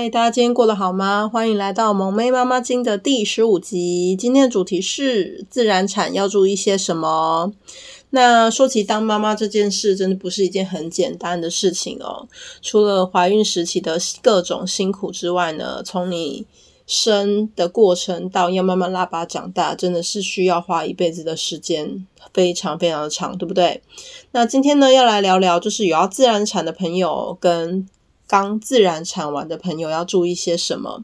嗨，大家今天过得好吗？欢迎来到萌妹妈妈经的第十五集。今天的主题是自然产要注意些什么？那说起当妈妈这件事，真的不是一件很简单的事情哦。除了怀孕时期的各种辛苦之外呢，从你生的过程到要慢慢拉拔长大，真的是需要花一辈子的时间，非常非常的长，对不对？那今天呢，要来聊聊，就是有要自然产的朋友跟刚自然产完的朋友要注意些什么？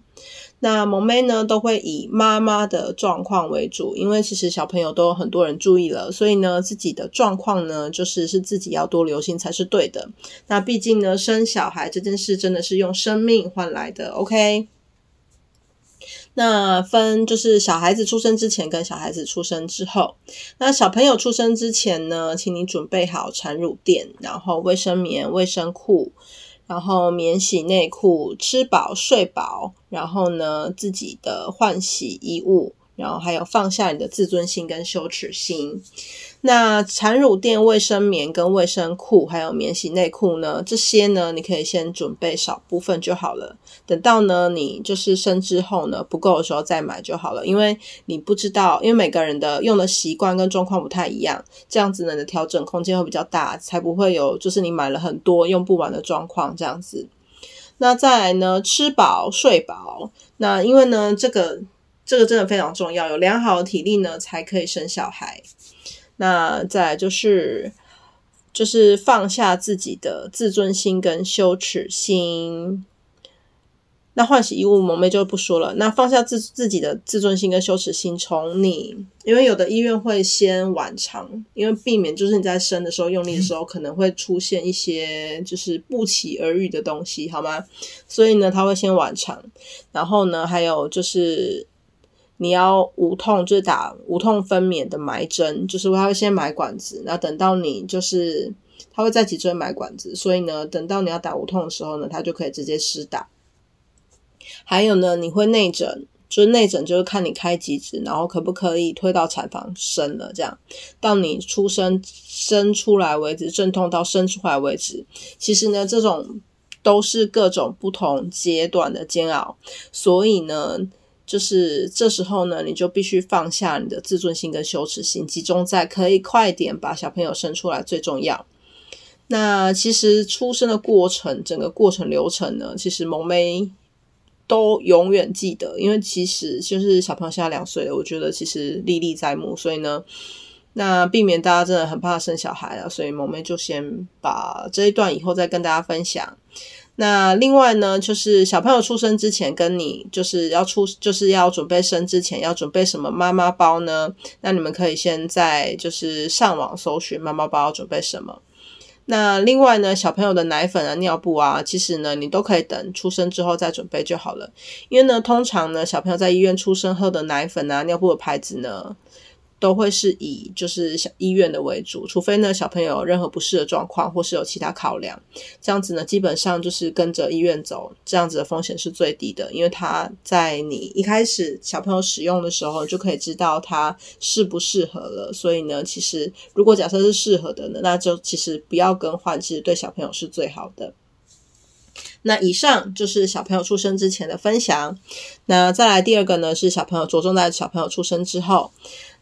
那萌妹呢都会以妈妈的状况为主，因为其实小朋友都有很多人注意了，所以呢自己的状况呢就是是自己要多留心才是对的。那毕竟呢生小孩这件事真的是用生命换来的，OK？那分就是小孩子出生之前跟小孩子出生之后。那小朋友出生之前呢，请你准备好产乳垫，然后卫生棉、卫生裤。然后免洗内裤，吃饱睡饱，然后呢，自己的换洗衣物，然后还有放下你的自尊心跟羞耻心。那产乳垫、卫生棉跟卫生裤，还有免洗内裤呢？这些呢，你可以先准备少部分就好了。等到呢，你就是生之后呢，不够的时候再买就好了。因为你不知道，因为每个人的用的习惯跟状况不太一样，这样子呢，你的调整空间会比较大，才不会有就是你买了很多用不完的状况这样子。那再来呢，吃饱睡饱。那因为呢，这个这个真的非常重要，有良好的体力呢，才可以生小孩。那再就是，就是放下自己的自尊心跟羞耻心。那换洗衣物，萌妹就不说了。那放下自自己的自尊心跟羞耻心，从你，因为有的医院会先浣肠，因为避免就是你在生的时候用力的时候，可能会出现一些就是不期而遇的东西，好吗？所以呢，他会先浣肠，然后呢，还有就是。你要无痛，就是打无痛分娩的埋针，就是他会先埋管子，那等到你就是他会在脊椎埋管子，所以呢，等到你要打无痛的时候呢，他就可以直接施打。还有呢，你会内诊，就是内诊就是看你开几指，然后可不可以推到产房生了，这样到你出生生出来为止，阵痛到生出来为止，其实呢，这种都是各种不同阶段的煎熬，所以呢。就是这时候呢，你就必须放下你的自尊心跟羞耻心，集中在可以快点把小朋友生出来最重要。那其实出生的过程，整个过程流程呢，其实萌妹都永远记得，因为其实就是小朋友现在两岁了，我觉得其实历历在目。所以呢，那避免大家真的很怕生小孩了，所以萌妹就先把这一段以后再跟大家分享。那另外呢，就是小朋友出生之前，跟你就是要出，就是要准备生之前，要准备什么妈妈包呢？那你们可以先在就是上网搜寻妈妈包要准备什么。那另外呢，小朋友的奶粉啊、尿布啊，其实呢，你都可以等出生之后再准备就好了。因为呢，通常呢，小朋友在医院出生喝的奶粉啊、尿布的牌子呢。都会是以就是小医院的为主，除非呢小朋友有任何不适的状况，或是有其他考量，这样子呢基本上就是跟着医院走，这样子的风险是最低的，因为他在你一开始小朋友使用的时候就可以知道他适不适合了，所以呢其实如果假设是适合的呢，那就其实不要更换，其实对小朋友是最好的。那以上就是小朋友出生之前的分享，那再来第二个呢是小朋友着重在小朋友出生之后。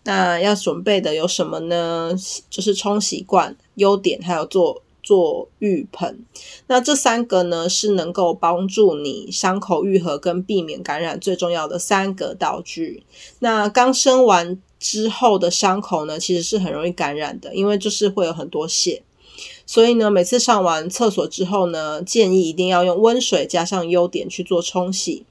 那要准备的有什么呢？就是冲洗罐、优点，还有做做浴盆。那这三个呢，是能够帮助你伤口愈合跟避免感染最重要的三个道具。那刚生完之后的伤口呢，其实是很容易感染的，因为就是会有很多血。所以呢，每次上完厕所之后呢，建议一定要用温水加上优点去做冲洗。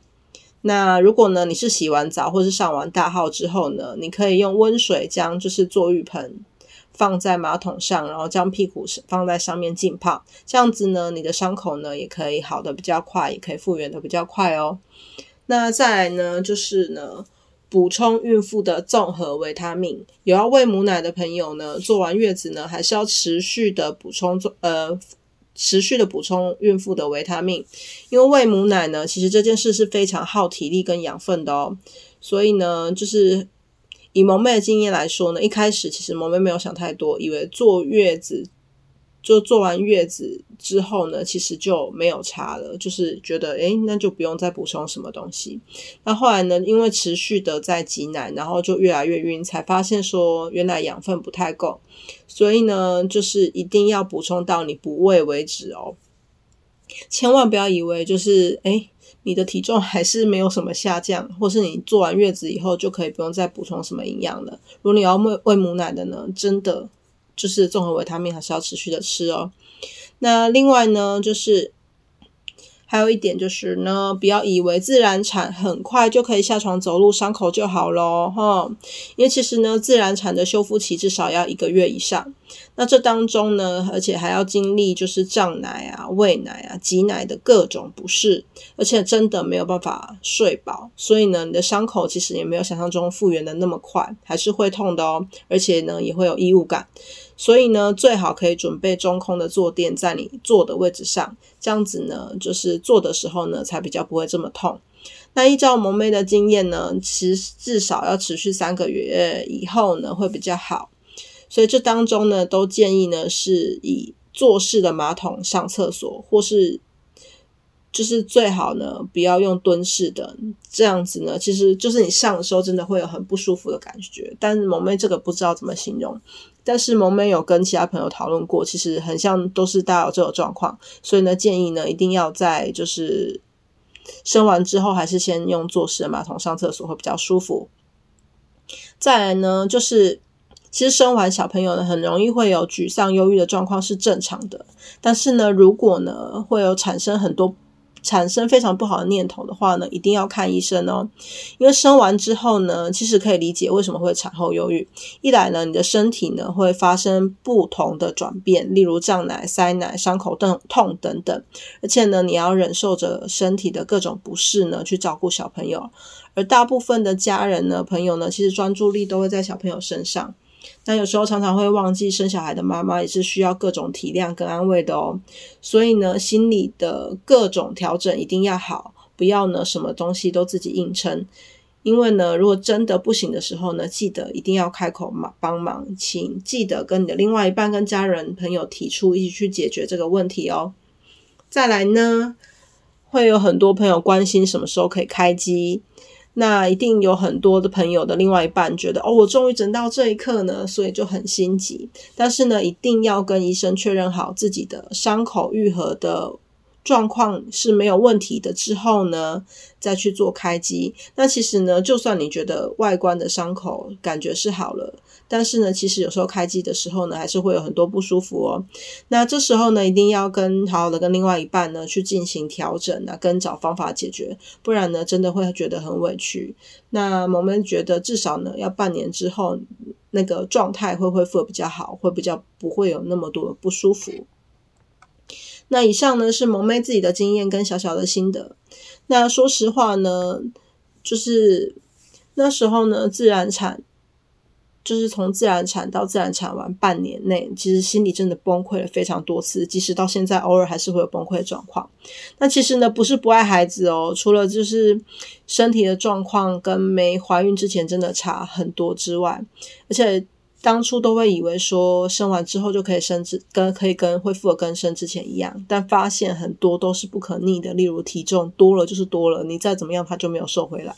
那如果呢，你是洗完澡或是上完大号之后呢，你可以用温水将就是坐浴盆放在马桶上，然后将屁股放在上面浸泡，这样子呢，你的伤口呢也可以好的比较快，也可以复原的比较快哦。那再来呢，就是呢，补充孕妇的综合维他命。有要喂母奶的朋友呢，做完月子呢，还是要持续的补充呃。持续的补充孕妇的维他命，因为喂母奶呢，其实这件事是非常耗体力跟养分的哦。所以呢，就是以萌妹的经验来说呢，一开始其实萌妹没有想太多，以为坐月子。就做完月子之后呢，其实就没有差了，就是觉得诶，那就不用再补充什么东西。那后来呢，因为持续的在挤奶，然后就越来越晕，才发现说原来养分不太够，所以呢，就是一定要补充到你不喂为止哦。千万不要以为就是诶，你的体重还是没有什么下降，或是你做完月子以后就可以不用再补充什么营养了。如果你要喂喂母奶的呢，真的。就是综合维他命还是要持续的吃哦。那另外呢，就是。还有一点就是呢，不要以为自然产很快就可以下床走路，伤口就好咯。哈。因为其实呢，自然产的修复期至少要一个月以上。那这当中呢，而且还要经历就是胀奶啊、喂奶啊、挤奶的各种不适，而且真的没有办法睡饱，所以呢，你的伤口其实也没有想象中复原的那么快，还是会痛的哦。而且呢，也会有异物感。所以呢，最好可以准备中空的坐垫在你坐的位置上，这样子呢，就是坐的时候呢，才比较不会这么痛。那依照萌妹的经验呢，其至少要持续三个月以后呢，会比较好。所以这当中呢，都建议呢，是以坐式的马桶上厕所，或是就是最好呢，不要用蹲式的，这样子呢，其实就是你上的时候真的会有很不舒服的感觉。但是萌妹这个不知道怎么形容。但是萌妹有跟其他朋友讨论过，其实很像都是大有这种状况，所以呢，建议呢一定要在就是生完之后，还是先用坐式的马桶上厕所会比较舒服。再来呢，就是其实生完小朋友呢，很容易会有沮丧、忧郁的状况是正常的，但是呢，如果呢会有产生很多。产生非常不好的念头的话呢，一定要看医生哦。因为生完之后呢，其实可以理解为什么会产后忧郁。一来呢，你的身体呢会发生不同的转变，例如胀奶、塞奶、伤口痛痛等等。而且呢，你要忍受着身体的各种不适呢，去照顾小朋友。而大部分的家人呢、朋友呢，其实专注力都会在小朋友身上。那有时候常常会忘记生小孩的妈妈也是需要各种体谅跟安慰的哦，所以呢，心理的各种调整一定要好，不要呢什么东西都自己硬撑，因为呢，如果真的不行的时候呢，记得一定要开口嘛帮忙，请记得跟你的另外一半跟家人朋友提出一起去解决这个问题哦。再来呢，会有很多朋友关心什么时候可以开机。那一定有很多的朋友的另外一半觉得哦，我终于等到这一刻呢，所以就很心急。但是呢，一定要跟医生确认好自己的伤口愈合的状况是没有问题的之后呢，再去做开机。那其实呢，就算你觉得外观的伤口感觉是好了，但是呢，其实有时候开机的时候呢，还是会有很多不舒服哦。那这时候呢，一定要跟好好的跟另外一半呢去进行调整啊，跟找方法解决，不然呢，真的会觉得很委屈。那我们觉得至少呢，要半年之后那个状态会恢复得比较好，会比较不会有那么多不舒服。那以上呢是萌妹自己的经验跟小小的心得。那说实话呢，就是那时候呢，自然产就是从自然产到自然产完半年内，其实心里真的崩溃了非常多次，即使到现在偶尔还是会有崩溃的状况。那其实呢，不是不爱孩子哦，除了就是身体的状况跟没怀孕之前真的差很多之外，而且。当初都会以为说生完之后就可以生跟可以跟恢复的跟生之前一样，但发现很多都是不可逆的，例如体重多了就是多了，你再怎么样它就没有瘦回来。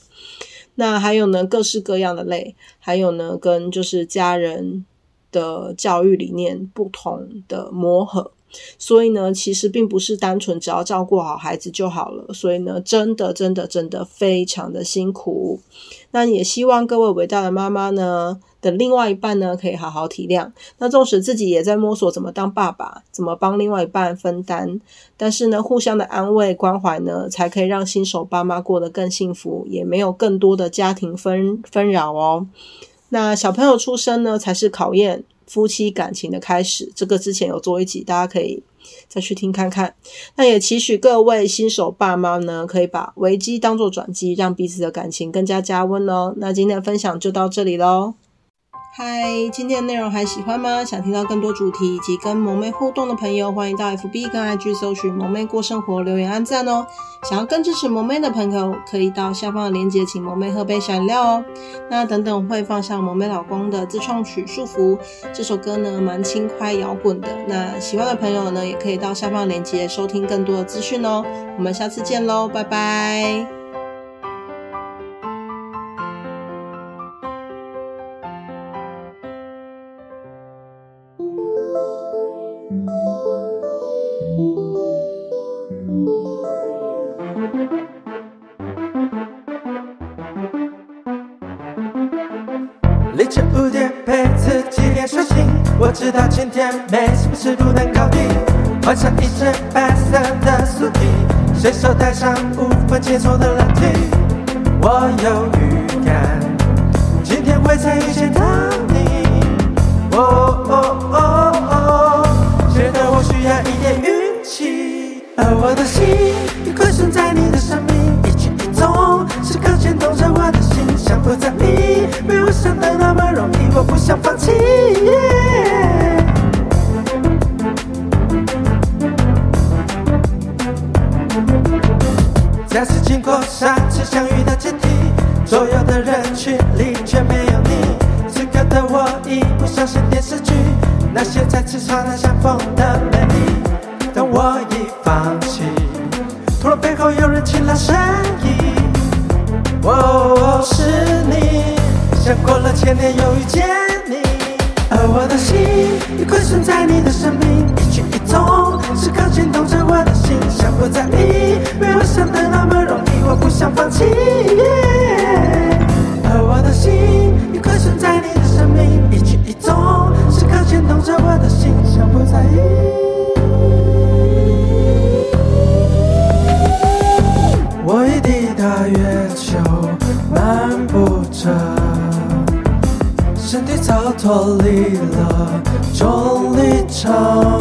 那还有呢，各式各样的累，还有呢，跟就是家人的教育理念不同的磨合，所以呢，其实并不是单纯只要照顾好孩子就好了。所以呢，真的真的真的非常的辛苦。那也希望各位伟大的妈妈呢的另外一半呢，可以好好体谅。那纵使自己也在摸索怎么当爸爸，怎么帮另外一半分担，但是呢，互相的安慰关怀呢，才可以让新手爸妈过得更幸福，也没有更多的家庭纷纷扰哦。那小朋友出生呢，才是考验夫妻感情的开始。这个之前有做一集，大家可以。再去听看看，那也期许各位新手爸妈呢，可以把危机当作转机，让彼此的感情更加加温哦。那今天的分享就到这里喽。嗨，今天的内容还喜欢吗？想听到更多主题以及跟萌妹互动的朋友，欢迎到 FB 跟 IG 搜寻“萌妹过生活”留言按赞哦。想要更支持萌妹的朋友，可以到下方的链接请萌妹喝杯小饮料哦。那等等会放上萌妹老公的自创曲《束缚》这首歌呢，蛮轻快摇滚的。那喜欢的朋友呢，也可以到下方的链接收听更多的资讯哦。我们下次见喽，拜拜。知道今天没什么事不能搞定。换上一身白色的素衣，随手带上五分轻松的冷气。我有预感，今天会再遇见到你。哦哦哦哦，觉得我需要一点运气，而我的心已困损在你的生命，一举一动时刻牵动着我的心，想不在意，没有想的那么容易，我不想放弃。过上次相遇的阶梯，左右的人群里却没有你。此刻的我已不相信电视剧，那些再次刹那相逢的美丽，但我已放弃。突然背后有人轻拉声音，哦，是你，像过了千年又遇见你，而我的心已困损在你的生命，一举一动时刻牵动着我的心，想不在意，没有想的那么容易，我不想放弃。而我的心已困损在你的生命，一举一动时刻牵动着我的心，想不在意。我已抵达月球，漫步着，身体早脱离了重力场，